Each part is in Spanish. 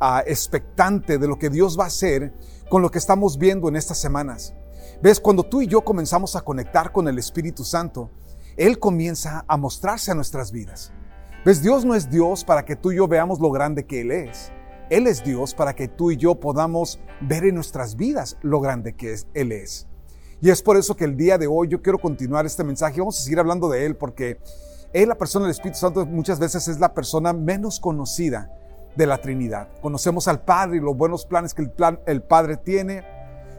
uh, expectante de lo que Dios va a hacer con lo que estamos viendo en estas semanas. Ves, cuando tú y yo comenzamos a conectar con el Espíritu Santo, Él comienza a mostrarse a nuestras vidas. Ves, Dios no es Dios para que tú y yo veamos lo grande que Él es. Él es Dios para que tú y yo podamos ver en nuestras vidas lo grande que es, Él es. Y es por eso que el día de hoy yo quiero continuar este mensaje. Vamos a seguir hablando de Él porque Él, la persona del Espíritu Santo, muchas veces es la persona menos conocida de la Trinidad. Conocemos al Padre y los buenos planes que el, plan, el Padre tiene,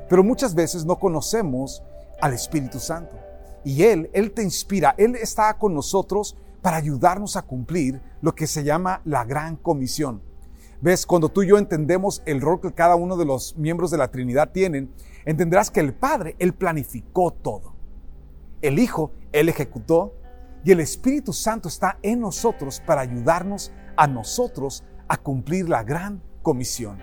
pero muchas veces no conocemos al Espíritu Santo. Y Él, Él te inspira, Él está con nosotros para ayudarnos a cumplir lo que se llama la gran comisión. ¿Ves? Cuando tú y yo entendemos el rol que cada uno de los miembros de la Trinidad tienen, entenderás que el Padre, Él planificó todo. El Hijo, Él ejecutó. Y el Espíritu Santo está en nosotros para ayudarnos a nosotros a cumplir la gran comisión.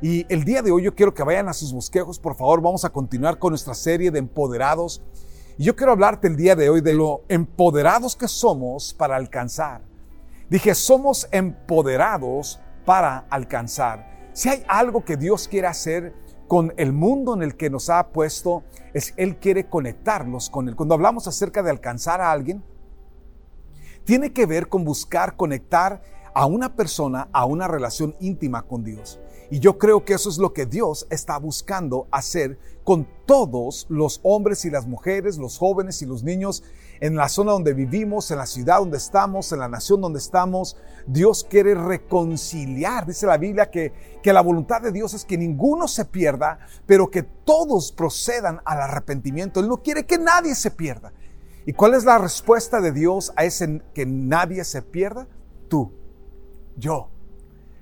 Y el día de hoy yo quiero que vayan a sus bosquejos, por favor, vamos a continuar con nuestra serie de empoderados. Y yo quiero hablarte el día de hoy de lo empoderados que somos para alcanzar. Dije, somos empoderados para alcanzar. Si hay algo que Dios quiere hacer con el mundo en el que nos ha puesto, es Él quiere conectarlos con Él. Cuando hablamos acerca de alcanzar a alguien, tiene que ver con buscar conectar a una persona a una relación íntima con Dios. Y yo creo que eso es lo que Dios está buscando hacer con todos los hombres y las mujeres, los jóvenes y los niños en la zona donde vivimos, en la ciudad donde estamos, en la nación donde estamos. Dios quiere reconciliar. Dice la Biblia que, que la voluntad de Dios es que ninguno se pierda, pero que todos procedan al arrepentimiento. Él no quiere que nadie se pierda. ¿Y cuál es la respuesta de Dios a ese que nadie se pierda? Tú yo.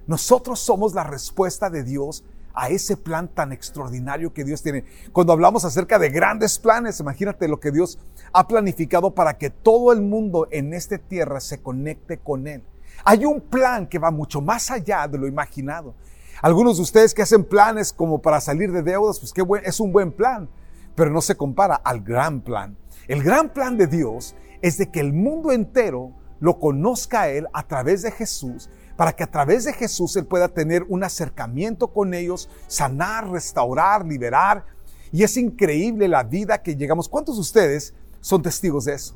Nosotros somos la respuesta de Dios a ese plan tan extraordinario que Dios tiene. Cuando hablamos acerca de grandes planes, imagínate lo que Dios ha planificado para que todo el mundo en esta tierra se conecte con Él. Hay un plan que va mucho más allá de lo imaginado. Algunos de ustedes que hacen planes como para salir de deudas, pues qué buen, es un buen plan, pero no se compara al gran plan. El gran plan de Dios es de que el mundo entero lo conozca a Él a través de Jesús para que a través de Jesús Él pueda tener un acercamiento con ellos, sanar, restaurar, liberar. Y es increíble la vida que llegamos. ¿Cuántos de ustedes son testigos de eso?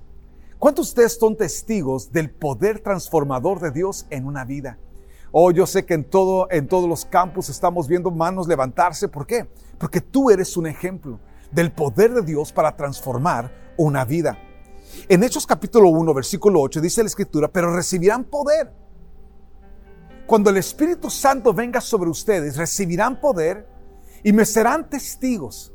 ¿Cuántos de ustedes son testigos del poder transformador de Dios en una vida? Oh, yo sé que en, todo, en todos los campos estamos viendo manos levantarse. ¿Por qué? Porque tú eres un ejemplo del poder de Dios para transformar una vida. En Hechos capítulo 1, versículo 8 dice la escritura, pero recibirán poder cuando el Espíritu Santo venga sobre ustedes, recibirán poder y me serán testigos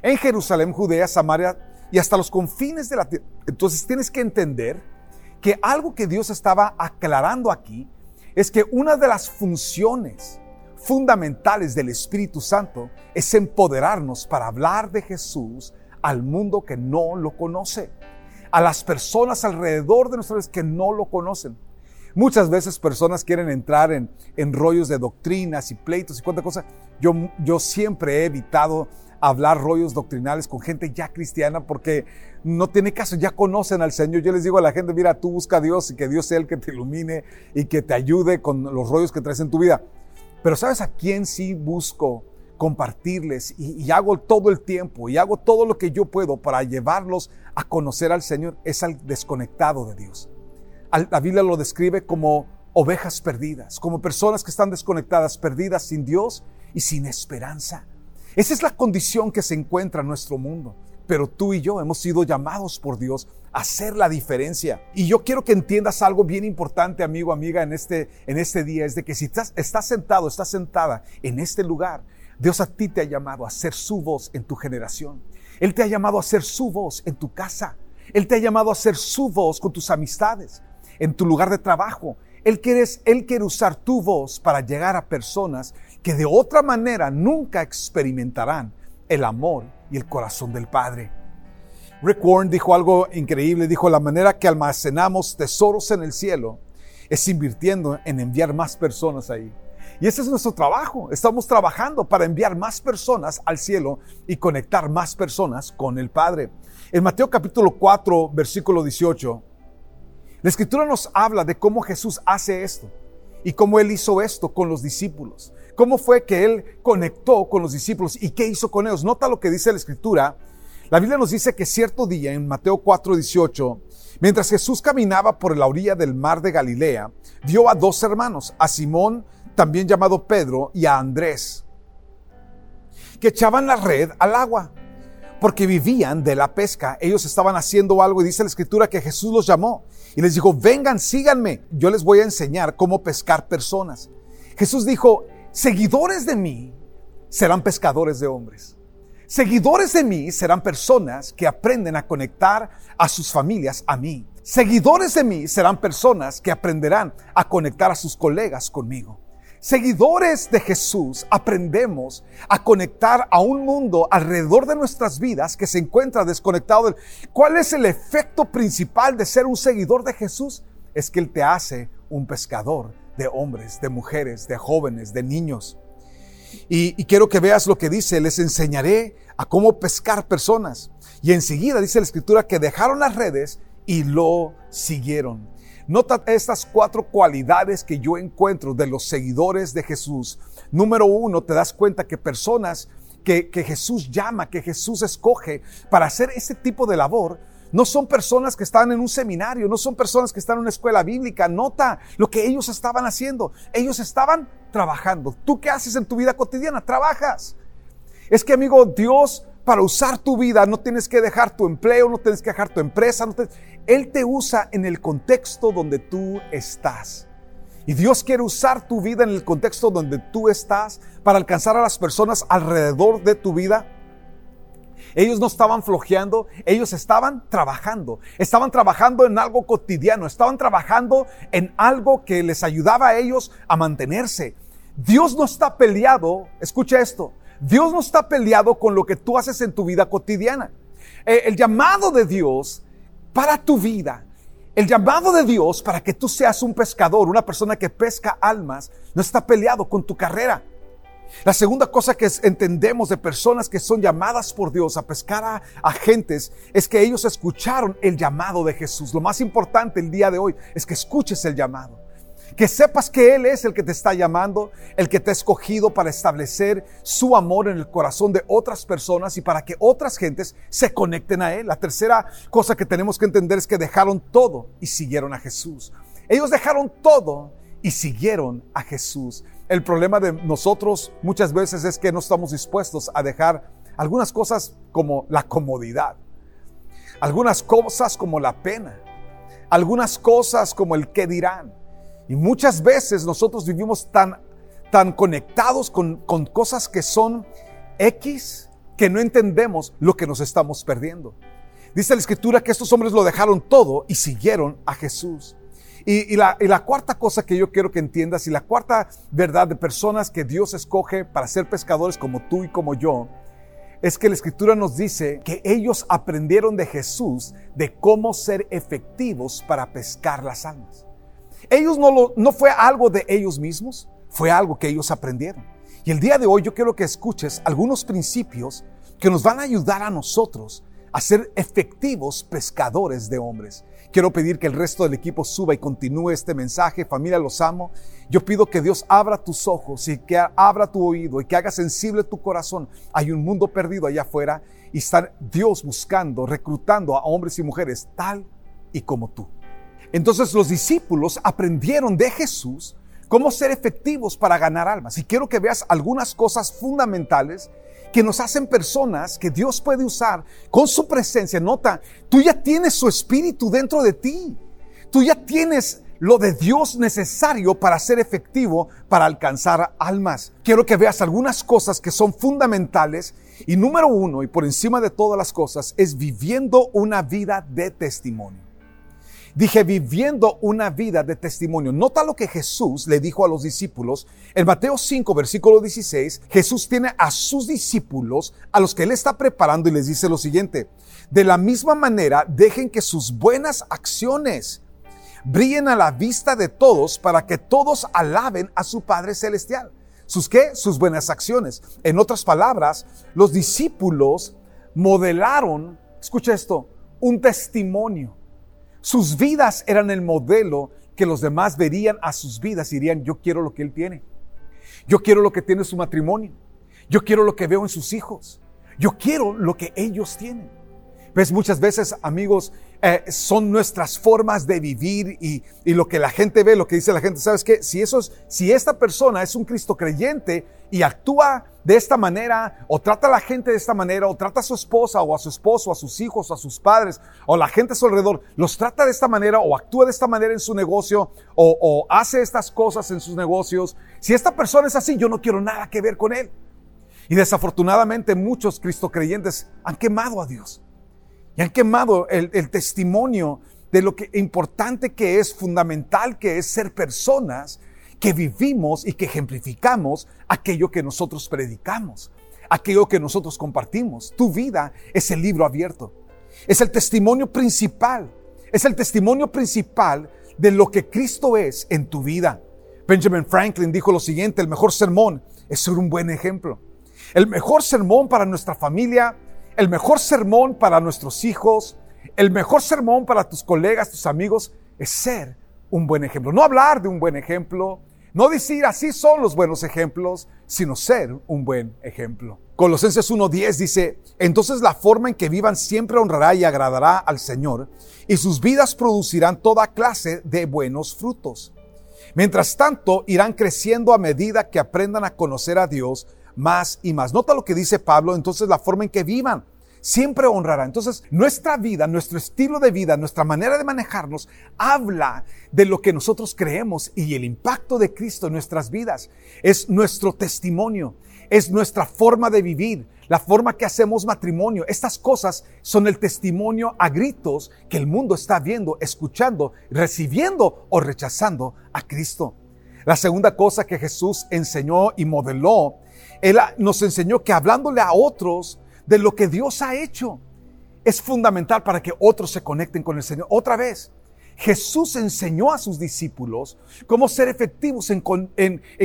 en Jerusalén, Judea, Samaria y hasta los confines de la tierra. Entonces tienes que entender que algo que Dios estaba aclarando aquí es que una de las funciones fundamentales del Espíritu Santo es empoderarnos para hablar de Jesús al mundo que no lo conoce, a las personas alrededor de nosotros que no lo conocen. Muchas veces personas quieren entrar en, rollos de doctrinas y pleitos y cuánta cosa. Yo, siempre he evitado hablar rollos doctrinales con gente ya cristiana porque no tiene caso, ya conocen al Señor. Yo les digo a la gente, mira, tú busca a Dios y que Dios sea el que te ilumine y que te ayude con los rollos que traes en tu vida. Pero ¿sabes a quién sí busco compartirles y hago todo el tiempo y hago todo lo que yo puedo para llevarlos a conocer al Señor? Es al desconectado de Dios. La Biblia lo describe como ovejas perdidas, como personas que están desconectadas, perdidas sin Dios y sin esperanza. Esa es la condición que se encuentra en nuestro mundo. Pero tú y yo hemos sido llamados por Dios a hacer la diferencia. Y yo quiero que entiendas algo bien importante, amigo, amiga, en este, en este día, es de que si estás, estás sentado, estás sentada en este lugar, Dios a ti te ha llamado a ser su voz en tu generación. Él te ha llamado a ser su voz en tu casa. Él te ha llamado a ser su voz con tus amistades en tu lugar de trabajo. Él quiere, usar tu voz para llegar a personas que de otra manera nunca experimentarán el amor y el corazón del Padre. Rick Warren dijo algo increíble, dijo, la manera que almacenamos tesoros en el cielo es invirtiendo en enviar más personas ahí. Y ese es nuestro trabajo. Estamos trabajando para enviar más personas al cielo y conectar más personas con el Padre. En Mateo capítulo 4, versículo 18, la escritura nos habla de cómo Jesús hace esto y cómo Él hizo esto con los discípulos. Cómo fue que Él conectó con los discípulos y qué hizo con ellos. Nota lo que dice la escritura la Biblia nos dice que cierto día, en Mateo 4, 18, mientras Jesús caminaba por la orilla del mar de Galilea, vio a dos hermanos, a Simón, también llamado Pedro, y a Andrés, que echaban la red al agua, porque vivían de la pesca. Ellos estaban haciendo algo y dice la escritura que Jesús los llamó y les dijo, vengan, síganme, yo les voy a enseñar cómo pescar personas. Jesús dijo, seguidores de mí serán pescadores de hombres. Seguidores de mí serán personas que aprenden a conectar a sus familias a mí. Seguidores de mí serán personas que aprenderán a conectar a sus colegas conmigo. Seguidores de Jesús aprendemos a conectar a un mundo alrededor de nuestras vidas que se encuentra desconectado. ¿Cuál es el efecto principal de ser un seguidor de Jesús? Es que Él te hace un pescador de hombres, de mujeres, de jóvenes, de niños. Y, quiero que veas lo que dice, les enseñaré a cómo pescar personas. Y enseguida dice la escritura que dejaron las redes y lo siguieron. Nota estas cuatro cualidades que yo encuentro de los seguidores de Jesús. Número uno, te das cuenta que personas que, que Jesús llama, que Jesús escoge para hacer ese tipo de labor, no son personas que están en un seminario, no son personas que están en una escuela bíblica. Nota lo que ellos estaban haciendo. Ellos estaban trabajando. ¿Tú qué haces en tu vida cotidiana? Trabajas. Es que, amigo, Dios, para usar tu vida, no tienes que dejar tu empleo, no tienes que dejar tu empresa. Él te usa en el contexto donde tú estás. Y Dios quiere usar tu vida en el contexto donde tú estás para alcanzar a las personas alrededor de tu vida ellos no estaban flojeando, ellos estaban trabajando. Estaban trabajando en algo cotidiano, estaban trabajando en algo que les ayudaba a ellos a mantenerse. Dios no está peleado, escucha esto, Dios no está peleado con lo que tú haces en tu vida cotidiana. Eh, el llamado de Dios para tu vida, el llamado de Dios para que tú seas un pescador, una persona que pesca almas, no está peleado con tu carrera. La segunda cosa que entendemos de personas que son llamadas por Dios a pescar a, a, gentes es que ellos escucharon el llamado de Jesús. Lo más importante el día de hoy es que escuches el llamado. Que sepas que Él es el que te está llamando, el que te ha escogido para establecer su amor en el corazón de otras personas y para que otras gentes se conecten a Él. La tercera cosa que tenemos que entender es que dejaron todo y siguieron a Jesús. Ellos dejaron todo y siguieron a Jesús. El problema de nosotros muchas veces es que no estamos dispuestos a dejar algunas cosas como la comodidad, algunas cosas como la pena, algunas cosas como el qué dirán. Y muchas veces nosotros vivimos tan, tan conectados con, con cosas que son X que no entendemos lo que nos estamos perdiendo. Dice la escritura que estos hombres lo dejaron todo y siguieron a Jesús. Y, la, cuarta cosa que yo quiero que entiendas y la cuarta verdad de personas que Dios escoge para ser pescadores como tú y como yo, es que la escritura nos dice que ellos aprendieron de Jesús de cómo ser efectivos para pescar las almas. Ellos no, lo, no fue algo de ellos mismos, fue algo que ellos aprendieron. Y el día de hoy yo quiero que escuches algunos principios que nos van a ayudar a nosotros a ser efectivos pescadores de hombres. Quiero pedir que el resto del equipo suba y continúe este mensaje. Familia, los amo. Yo pido que Dios abra tus ojos y que abra tu oído y que haga sensible tu corazón. Hay un mundo perdido allá afuera y está Dios buscando, reclutando a hombres y mujeres tal y como tú. Entonces los discípulos aprendieron de Jesús cómo ser efectivos para ganar almas. Y quiero que veas algunas cosas fundamentales que nos hacen personas que Dios puede usar con su presencia. Nota, tú ya tienes su espíritu dentro de ti. Tú ya tienes lo de Dios necesario para ser efectivo, para alcanzar almas. Quiero que veas algunas cosas que son fundamentales y número uno, y por encima de todas las cosas, es viviendo una vida de testimonio. Dije, viviendo una vida de testimonio. Nota lo que Jesús le dijo a los discípulos. En Mateo 5, versículo 16, Jesús tiene a sus discípulos, a los que él está preparando, y les dice lo siguiente. De la misma manera, dejen que sus buenas acciones brillen a la vista de todos para que todos alaben a su Padre Celestial. ¿Sus qué? Sus buenas acciones. En otras palabras, los discípulos modelaron, escucha esto, un testimonio. Sus vidas eran el modelo que los demás verían a sus vidas y dirían, yo quiero lo que él tiene. Yo quiero lo que tiene su matrimonio. Yo quiero lo que veo en sus hijos. Yo quiero lo que ellos tienen. Ves, muchas veces, amigos, eh, son nuestras formas de vivir y, lo que la gente ve, lo que dice la gente. ¿Sabes qué? Si, eso si esta persona es un Cristo creyente y actúa de esta manera, o trata a la gente de esta manera, o trata a su esposa, o a su esposo, a sus hijos, a sus padres, o la gente a su alrededor, los trata de esta manera, o actúa de esta manera en su negocio, o, o hace estas cosas en sus negocios. Si esta persona es así, yo no quiero nada que ver con él. Y desafortunadamente muchos Cristo creyentes han quemado a Dios y han quemado el, testimonio de lo que importante que es, fundamental que es ser personas que vivimos y que ejemplificamos aquello que nosotros predicamos, aquello que nosotros compartimos. Tu vida es el libro abierto. Es el testimonio principal. Es el testimonio principal de lo que Cristo es en tu vida. Benjamin Franklin dijo lo siguiente, el mejor sermón es ser un buen ejemplo. El mejor sermón para nuestra familia el mejor sermón para nuestros hijos, el mejor sermón para tus colegas, tus amigos, es ser un buen ejemplo. No hablar de un buen ejemplo, no decir así son los buenos ejemplos, sino ser un buen ejemplo. Colosenses 1.10 dice, entonces la forma en que vivan siempre honrará y agradará al Señor, y sus vidas producirán toda clase de buenos frutos. Mientras tanto, irán creciendo a medida que aprendan a conocer a Dios más y más. Nota lo que dice Pablo, entonces la forma en que vivan siempre honrará. Entonces, nuestra vida, nuestro estilo de vida, nuestra manera de manejarnos, habla de lo que nosotros creemos y el impacto de Cristo en nuestras vidas. Es nuestro testimonio, es nuestra forma de vivir, la forma que hacemos matrimonio. Estas cosas son el testimonio a gritos que el mundo está viendo, escuchando, recibiendo o rechazando a Cristo. La segunda cosa que Jesús enseñó y modeló él nos enseñó que hablándole a otros de lo que Dios ha hecho es fundamental para que otros se conecten con el Señor. Otra vez, Jesús enseñó a sus discípulos cómo ser efectivos en,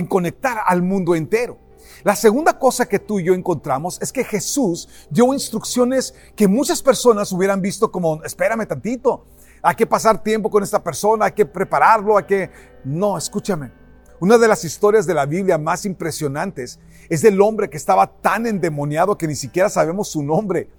conectar al mundo entero. La segunda cosa que tú y yo encontramos es que Jesús dio instrucciones que muchas personas hubieran visto como, espérame tantito, hay que pasar tiempo con esta persona, hay que prepararlo, hay que... No, escúchame. Una de las historias de la Biblia más impresionantes es del hombre que estaba tan endemoniado que ni siquiera sabemos su nombre.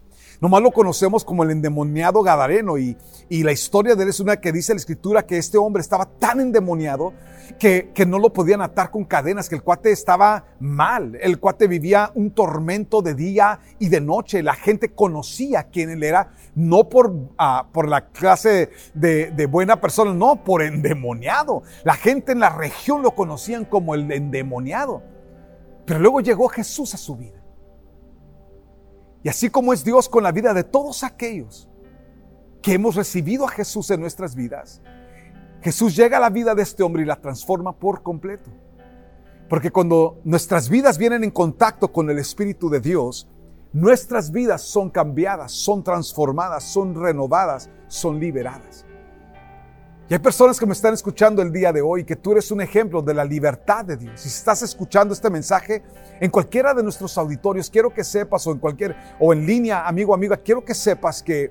Nomás lo conocemos como el endemoniado Gadareno y, la historia de él es una que dice la escritura que este hombre estaba tan endemoniado que, no lo podían atar con cadenas, que el cuate estaba mal, el cuate vivía un tormento de día y de noche, la gente conocía quién él era, no por, uh, por la clase de, de buena persona, no, por endemoniado. La gente en la región lo conocían como el endemoniado. Pero luego llegó Jesús a su vida. Y así como es Dios con la vida de todos aquellos que hemos recibido a Jesús en nuestras vidas, Jesús llega a la vida de este hombre y la transforma por completo. Porque cuando nuestras vidas vienen en contacto con el Espíritu de Dios, nuestras vidas son cambiadas, son transformadas, son renovadas, son liberadas. Y hay personas que me están escuchando el día de hoy que tú eres un ejemplo de la libertad de Dios. Si estás escuchando este mensaje en cualquiera de nuestros auditorios, quiero que sepas o en cualquier o en línea, amigo, amiga, quiero que sepas que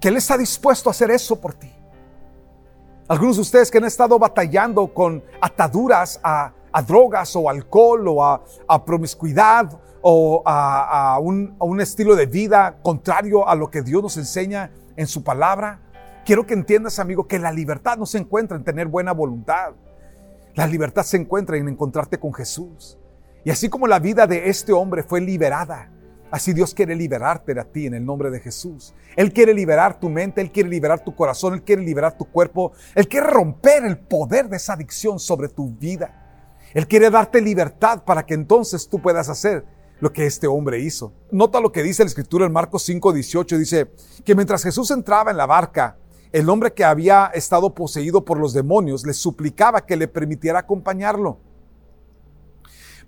que él está dispuesto a hacer eso por ti. Algunos de ustedes que han estado batallando con ataduras a, drogas o alcohol o a, promiscuidad o a, un, a un estilo de vida contrario a lo que Dios nos enseña en su palabra Quiero que entiendas, amigo, que la libertad no se encuentra en tener buena voluntad. La libertad se encuentra en encontrarte con Jesús. Y así como la vida de este hombre fue liberada, así Dios quiere liberarte a ti en el nombre de Jesús. Él quiere liberar tu mente, Él quiere liberar tu corazón, Él quiere liberar tu cuerpo, Él quiere romper el poder de esa adicción sobre tu vida. Él quiere darte libertad para que entonces tú puedas hacer lo que este hombre hizo. Nota lo que dice la escritura en Marcos 5, 18, dice que mientras Jesús entraba en la barca, el hombre que había estado poseído por los demonios le suplicaba que le permitiera acompañarlo.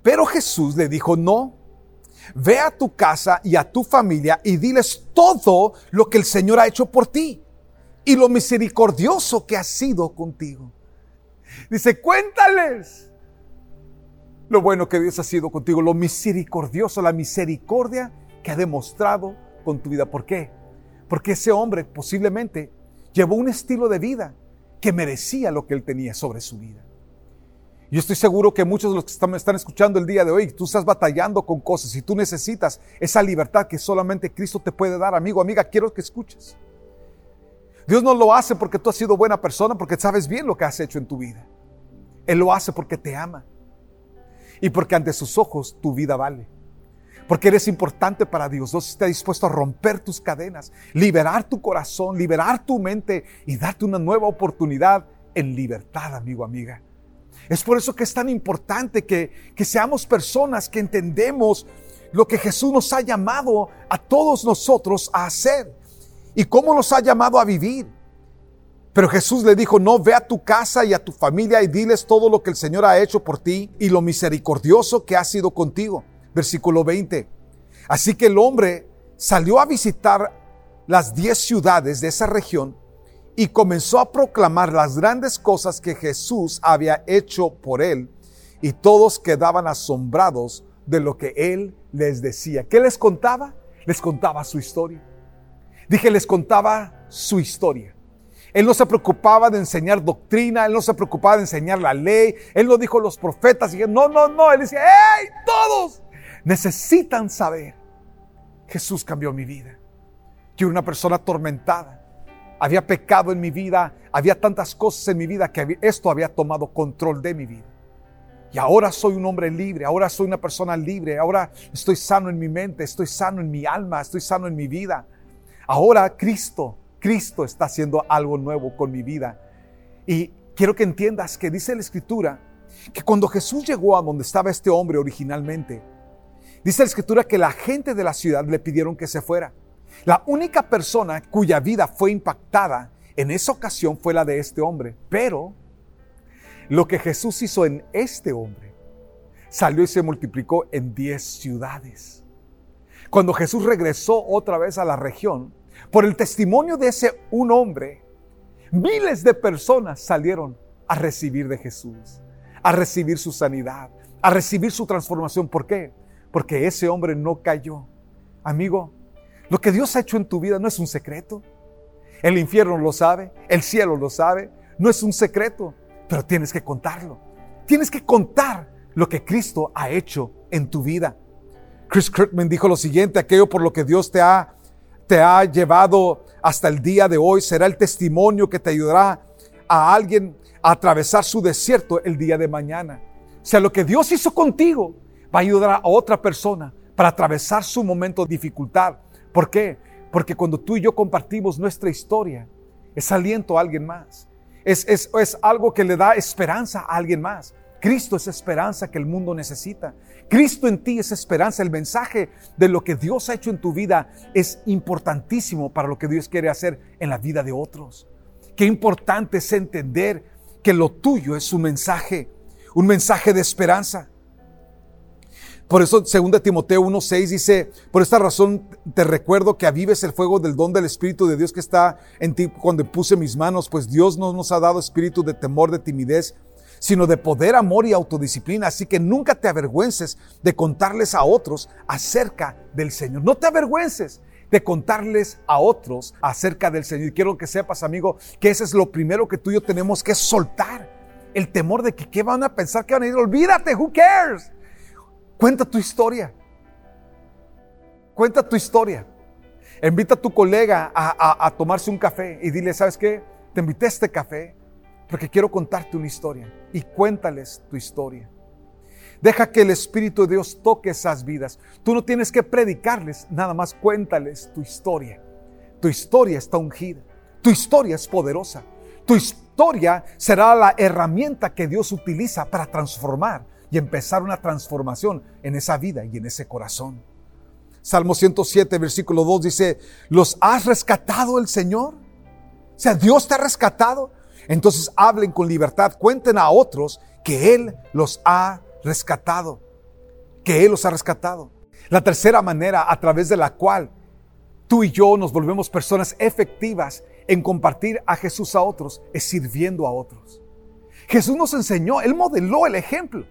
Pero Jesús le dijo, no, ve a tu casa y a tu familia y diles todo lo que el Señor ha hecho por ti y lo misericordioso que ha sido contigo. Dice, cuéntales lo bueno que Dios ha sido contigo, lo misericordioso, la misericordia que ha demostrado con tu vida. ¿Por qué? Porque ese hombre posiblemente llevó un estilo de vida que merecía lo que él tenía sobre su vida. Yo estoy seguro que muchos de los que me están escuchando el día de hoy, tú estás batallando con cosas y tú necesitas esa libertad que solamente Cristo te puede dar. Amigo, amiga, quiero que escuches. Dios no lo hace porque tú has sido buena persona, porque sabes bien lo que has hecho en tu vida. Él lo hace porque te ama y porque ante sus ojos tu vida vale. Porque eres importante para Dios. Dios está dispuesto a romper tus cadenas, liberar tu corazón, liberar tu mente y darte una nueva oportunidad en libertad, amigo, amiga. Es por eso que es tan importante que, que seamos personas que entendemos lo que Jesús nos ha llamado a todos nosotros a hacer y cómo nos ha llamado a vivir. Pero Jesús le dijo, no, ve a tu casa y a tu familia y diles todo lo que el Señor ha hecho por ti y lo misericordioso que ha sido contigo. Versículo 20. Así que el hombre salió a visitar las diez ciudades de esa región y comenzó a proclamar las grandes cosas que Jesús había hecho por él y todos quedaban asombrados de lo que él les decía. ¿Qué les contaba? Les contaba su historia. Dije, les contaba su historia. Él no se preocupaba de enseñar doctrina, él no se preocupaba de enseñar la ley, él no dijo los profetas, y no, no, no, él decía, ¡hey! Todos necesitan saber. Jesús cambió mi vida. Yo era una persona atormentada. Había pecado en mi vida, había tantas cosas en mi vida que esto había tomado control de mi vida. Y ahora soy un hombre libre, ahora soy una persona libre, ahora estoy sano en mi mente, estoy sano en mi alma, estoy sano en mi vida. Ahora Cristo Cristo está haciendo algo nuevo con mi vida. Y quiero que entiendas que dice la escritura que cuando Jesús llegó a donde estaba este hombre originalmente, dice la escritura que la gente de la ciudad le pidieron que se fuera. La única persona cuya vida fue impactada en esa ocasión fue la de este hombre. Pero lo que Jesús hizo en este hombre salió y se multiplicó en diez ciudades. Cuando Jesús regresó otra vez a la región, por el testimonio de ese un hombre, miles de personas salieron a recibir de Jesús, a recibir su sanidad, a recibir su transformación. ¿Por qué? Porque ese hombre no cayó. Amigo, lo que Dios ha hecho en tu vida no es un secreto. El infierno lo sabe, el cielo lo sabe, no es un secreto, pero tienes que contarlo. Tienes que contar lo que Cristo ha hecho en tu vida. Chris Kirkman dijo lo siguiente, aquello por lo que Dios te ha te ha llevado hasta el día de hoy, será el testimonio que te ayudará a alguien a atravesar su desierto el día de mañana. O sea, lo que Dios hizo contigo va a ayudar a otra persona para atravesar su momento de dificultad. ¿Por qué? Porque cuando tú y yo compartimos nuestra historia, es aliento a alguien más. Es, es, es algo que le da esperanza a alguien más. Cristo es esperanza que el mundo necesita. Cristo en ti es esperanza. El mensaje de lo que Dios ha hecho en tu vida es importantísimo para lo que Dios quiere hacer en la vida de otros. Qué importante es entender que lo tuyo es un mensaje, un mensaje de esperanza. Por eso 2 Timoteo 1.6 dice, por esta razón te recuerdo que avives el fuego del don del Espíritu de Dios que está en ti cuando puse mis manos, pues Dios no nos ha dado espíritu de temor, de timidez, sino de poder, amor y autodisciplina. Así que nunca te avergüences de contarles a otros acerca del Señor. No te avergüences de contarles a otros acerca del Señor. Y quiero que sepas, amigo, que ese es lo primero que tú y yo tenemos que soltar. El temor de que qué van a pensar, que van a ir. Olvídate, who cares? Cuenta tu historia. Cuenta tu historia. Invita a tu colega a, tomarse un café y dile, ¿sabes qué? Te invité a este café porque quiero contarte una historia y cuéntales tu historia. Deja que el Espíritu de Dios toque esas vidas. Tú no tienes que predicarles, nada más cuéntales tu historia. Tu historia está ungida. Tu historia es poderosa. Tu historia será la herramienta que Dios utiliza para transformar y empezar una transformación en esa vida y en ese corazón. Salmo 107, versículo 2 dice, ¿los has rescatado el Señor? sea, Dios te ha rescatado. Entonces hablen con libertad, cuenten a otros que Él los ha rescatado, que Él los ha rescatado. La tercera manera a través de la cual tú y yo nos volvemos personas efectivas en compartir a Jesús a otros es sirviendo a otros. Jesús nos enseñó, Él modeló el ejemplo.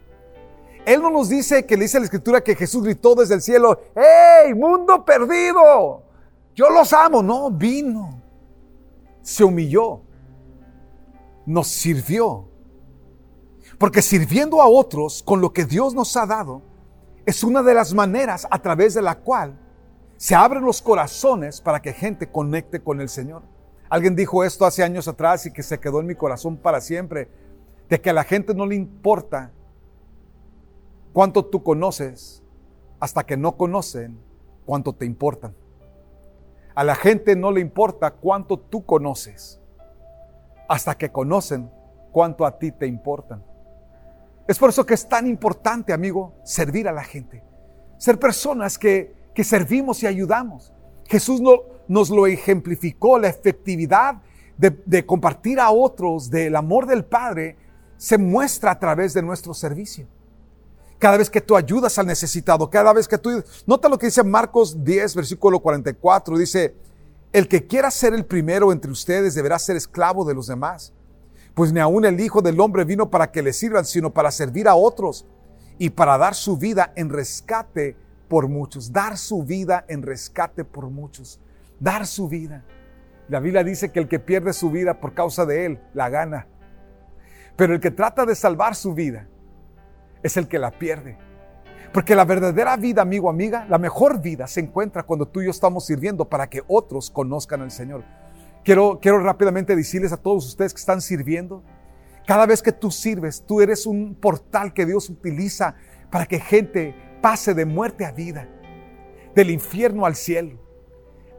Él no nos dice que le dice la escritura que Jesús gritó desde el cielo, ¡Hey, mundo perdido! Yo los amo. No, vino. Se humilló. Nos sirvió. Porque sirviendo a otros con lo que Dios nos ha dado es una de las maneras a través de la cual se abren los corazones para que gente conecte con el Señor. Alguien dijo esto hace años atrás y que se quedó en mi corazón para siempre, de que a la gente no le importa cuánto tú conoces hasta que no conocen cuánto te importan. A la gente no le importa cuánto tú conoces hasta que conocen cuánto a ti te importan. Es por eso que es tan importante, amigo, servir a la gente. Ser personas que, que servimos y ayudamos. Jesús no, nos lo ejemplificó, la efectividad de compartir a otros del amor del Padre se muestra a través de nuestro servicio. Cada vez que tú ayudas al necesitado, cada vez que tú... Nota lo que dice Marcos 10, versículo 44, dice, el que quiera ser el primero entre ustedes deberá ser esclavo de los demás. Pues ni aun el Hijo del Hombre vino para que le sirvan, sino para servir a otros y para dar su vida en rescate por muchos. Dar su vida en rescate por muchos dar su vida. La Biblia dice que el que pierde su vida por causa de él, la gana. Pero el que trata de salvar su vida es el que la pierde. Porque la verdadera vida, amigo, amiga, la mejor vida se encuentra cuando tú y yo estamos sirviendo para que otros conozcan al Señor. Quiero, quiero rápidamente decirles a todos ustedes que están sirviendo, cada vez que tú sirves, tú eres un portal que Dios utiliza para que gente pase de muerte a vida, del infierno al cielo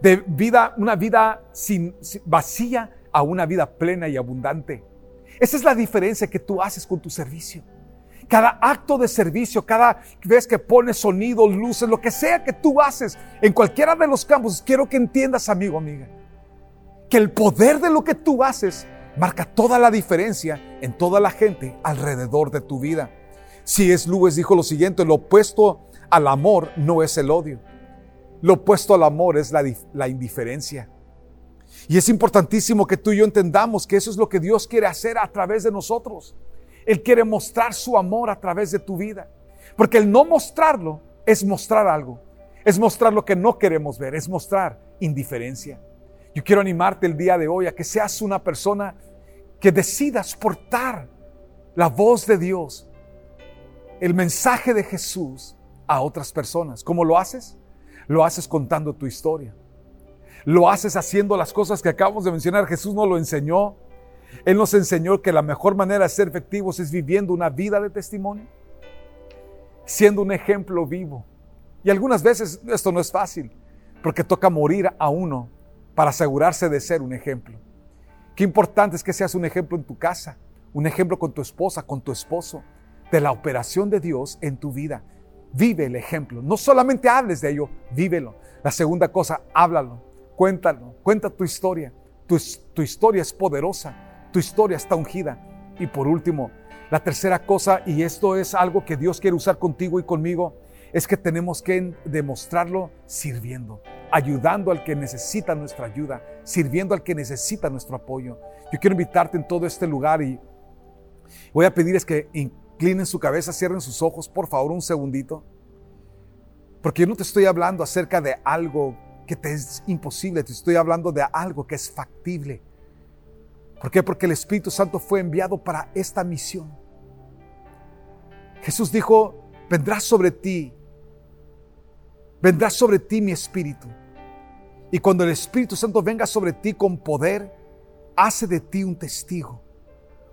de vida, una vida sin, vacía a una vida plena y abundante. Esa es la diferencia que tú haces con tu servicio. Cada acto de servicio, cada vez que pones sonido, luces, lo que sea que tú haces en cualquiera de los campos, quiero que entiendas, amigo, amiga, que el poder de lo que tú haces marca toda la diferencia en toda la gente alrededor de tu vida. Si es Lewis dijo lo siguiente, lo opuesto al amor no es el odio. Lo opuesto al amor es la, indiferencia. Y es importantísimo que tú y yo entendamos que eso es lo que Dios quiere hacer a través de nosotros. Él quiere mostrar su amor a través de tu vida. Porque el no mostrarlo es mostrar algo. Es mostrar lo que no queremos ver, es mostrar indiferencia. Yo quiero animarte el día de hoy a que seas una persona que decidas portar la voz de Dios, el mensaje de Jesús a otras personas. ¿Cómo lo haces? Lo haces contando tu historia. Lo haces haciendo las cosas que acabamos de mencionar. Jesús nos lo enseñó. Él nos enseñó que la mejor manera de ser efectivos es viviendo una vida de testimonio, siendo un ejemplo vivo. Y algunas veces esto no es fácil, porque toca morir a uno para asegurarse de ser un ejemplo. Qué importante es que seas un ejemplo en tu casa, un ejemplo con tu esposa, con tu esposo, de la operación de Dios en tu vida. Vive el ejemplo. No solamente hables de ello, vívelo. La segunda cosa, háblalo, cuéntalo, cuenta tu historia. Tu, tu historia es poderosa, tu historia está ungida. Y por último, la tercera cosa, y esto es algo que Dios quiere usar contigo y conmigo, es que tenemos que demostrarlo sirviendo, ayudando al que necesita nuestra ayuda, sirviendo al que necesita nuestro apoyo. Yo quiero invitarte en todo este lugar y voy a pedirles que inclinen su cabeza, cierren sus ojos, por favor, un segundito. Porque yo no te estoy hablando acerca de algo que te es imposible, te estoy hablando de algo que es factible. ¿Por qué? Porque el Espíritu Santo fue enviado para esta misión. Jesús dijo, vendrá sobre ti, vendrá sobre ti mi Espíritu. Y cuando el Espíritu Santo venga sobre ti con poder, hace de ti un testigo,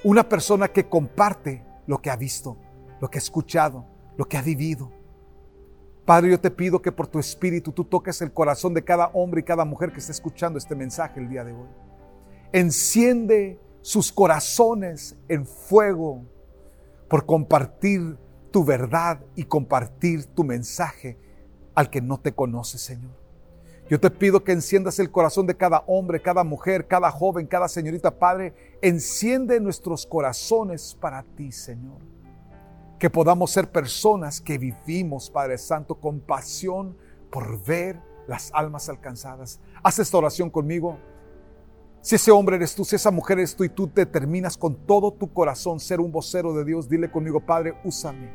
una persona que comparte lo que ha visto, lo que ha escuchado, lo que ha vivido. Padre, yo te pido que por tu espíritu tú toques el corazón de cada hombre y cada mujer que está escuchando este mensaje el día de hoy. Enciende sus corazones en fuego por compartir tu verdad y compartir tu mensaje al que no te conoce, Señor. Yo te pido que enciendas el corazón de cada hombre, cada mujer, cada joven, cada señorita, Padre. Enciende nuestros corazones para ti, Señor. Que podamos ser personas que vivimos, Padre Santo, con pasión por ver las almas alcanzadas. Haz esta oración conmigo. Si ese hombre eres tú, si esa mujer eres tú y tú determinas con todo tu corazón ser un vocero de Dios, dile conmigo, Padre, úsame.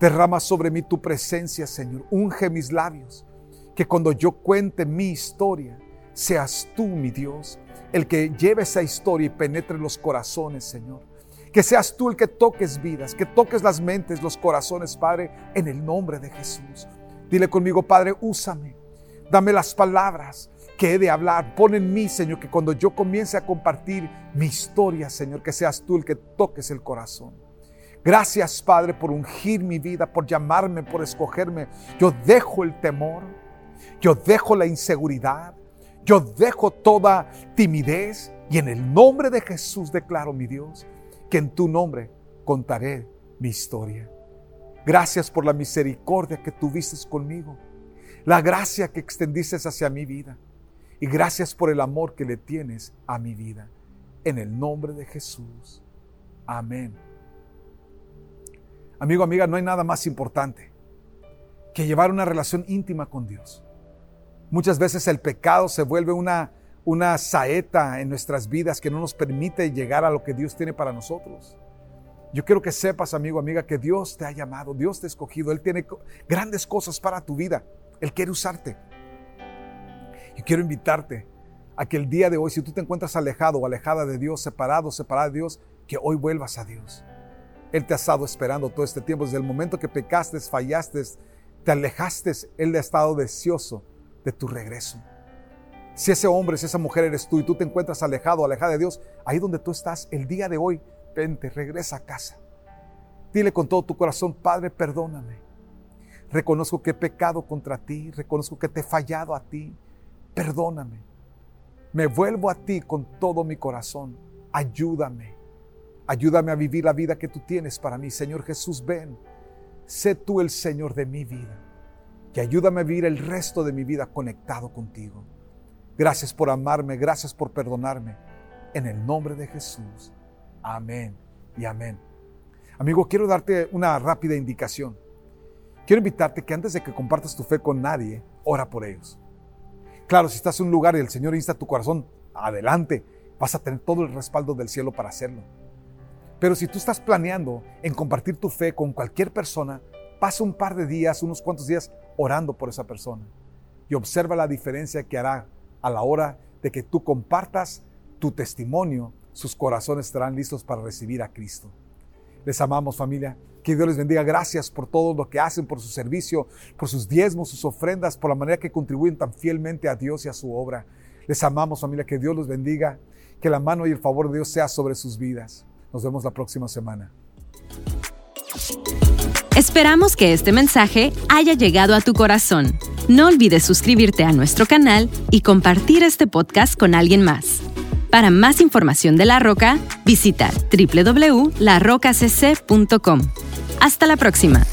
Derrama sobre mí tu presencia, Señor. Unge mis labios que cuando yo cuente mi historia, seas tú, mi Dios, el que lleve esa historia y penetre los corazones, Señor. Que seas tú el que toques vidas, que toques las mentes, los corazones, Padre, en el nombre de Jesús. Dile conmigo, Padre, úsame. Dame las palabras que he de hablar. Pon en mí, Señor, que cuando yo comience a compartir mi historia, Señor, que seas tú el que toques el corazón. Gracias, Padre, por ungir mi vida, por llamarme, por escogerme. Yo dejo el temor. Yo dejo la inseguridad, yo dejo toda timidez y en el nombre de Jesús declaro, mi Dios, que en tu nombre contaré mi historia. Gracias por la misericordia que tuviste conmigo, la gracia que extendiste hacia mi vida y gracias por el amor que le tienes a mi vida. En el nombre de Jesús. Amén. Amigo, amiga, no hay nada más importante que llevar una relación íntima con Dios. Muchas veces el pecado se vuelve una, una saeta en nuestras vidas que no nos permite llegar a lo que Dios tiene para nosotros. Yo quiero que sepas, amigo, amiga, que Dios te ha llamado, Dios te ha escogido, Él tiene grandes cosas para tu vida, Él quiere usarte. Y quiero invitarte a que el día de hoy, si tú te encuentras alejado o alejada de Dios, separado, separada de Dios, que hoy vuelvas a Dios. Él te ha estado esperando todo este tiempo, desde el momento que pecaste, fallaste, te alejaste, Él ha estado deseoso de tu regreso. Si ese hombre, si esa mujer eres tú y tú te encuentras alejado, alejada de Dios, ahí donde tú estás el día de hoy, vente, regresa a casa. Dile con todo tu corazón, Padre, perdóname. Reconozco que he pecado contra ti, reconozco que te he fallado a ti. Perdóname. Me vuelvo a ti con todo mi corazón. Ayúdame. Ayúdame a vivir la vida que tú tienes para mí. Señor Jesús, ven. Sé tú el Señor de mi vida y ayúdame a vivir el resto de mi vida conectado contigo. Gracias por amarme, gracias por perdonarme. En el nombre de Jesús. Amén y amén. Amigo, quiero darte una rápida indicación. Quiero invitarte que antes de que compartas tu fe con nadie, ora por ellos. Claro, si estás en un lugar y el Señor insta tu corazón, adelante, vas a tener todo el respaldo del cielo para hacerlo. Pero si tú estás planeando en compartir tu fe con cualquier persona, pasa un par de días, unos cuantos días orando por esa persona y observa la diferencia que hará a la hora de que tú compartas tu testimonio, sus corazones estarán listos para recibir a Cristo. Les amamos familia, que Dios les bendiga, gracias por todo lo que hacen, por su servicio, por sus diezmos, sus ofrendas, por la manera que contribuyen tan fielmente a Dios y a su obra. Les amamos familia, que Dios los bendiga, que la mano y el favor de Dios sea sobre sus vidas. Nos vemos la próxima semana. Esperamos que este mensaje haya llegado a tu corazón. No olvides suscribirte a nuestro canal y compartir este podcast con alguien más. Para más información de La Roca, visita www.larrocacc.com. Hasta la próxima.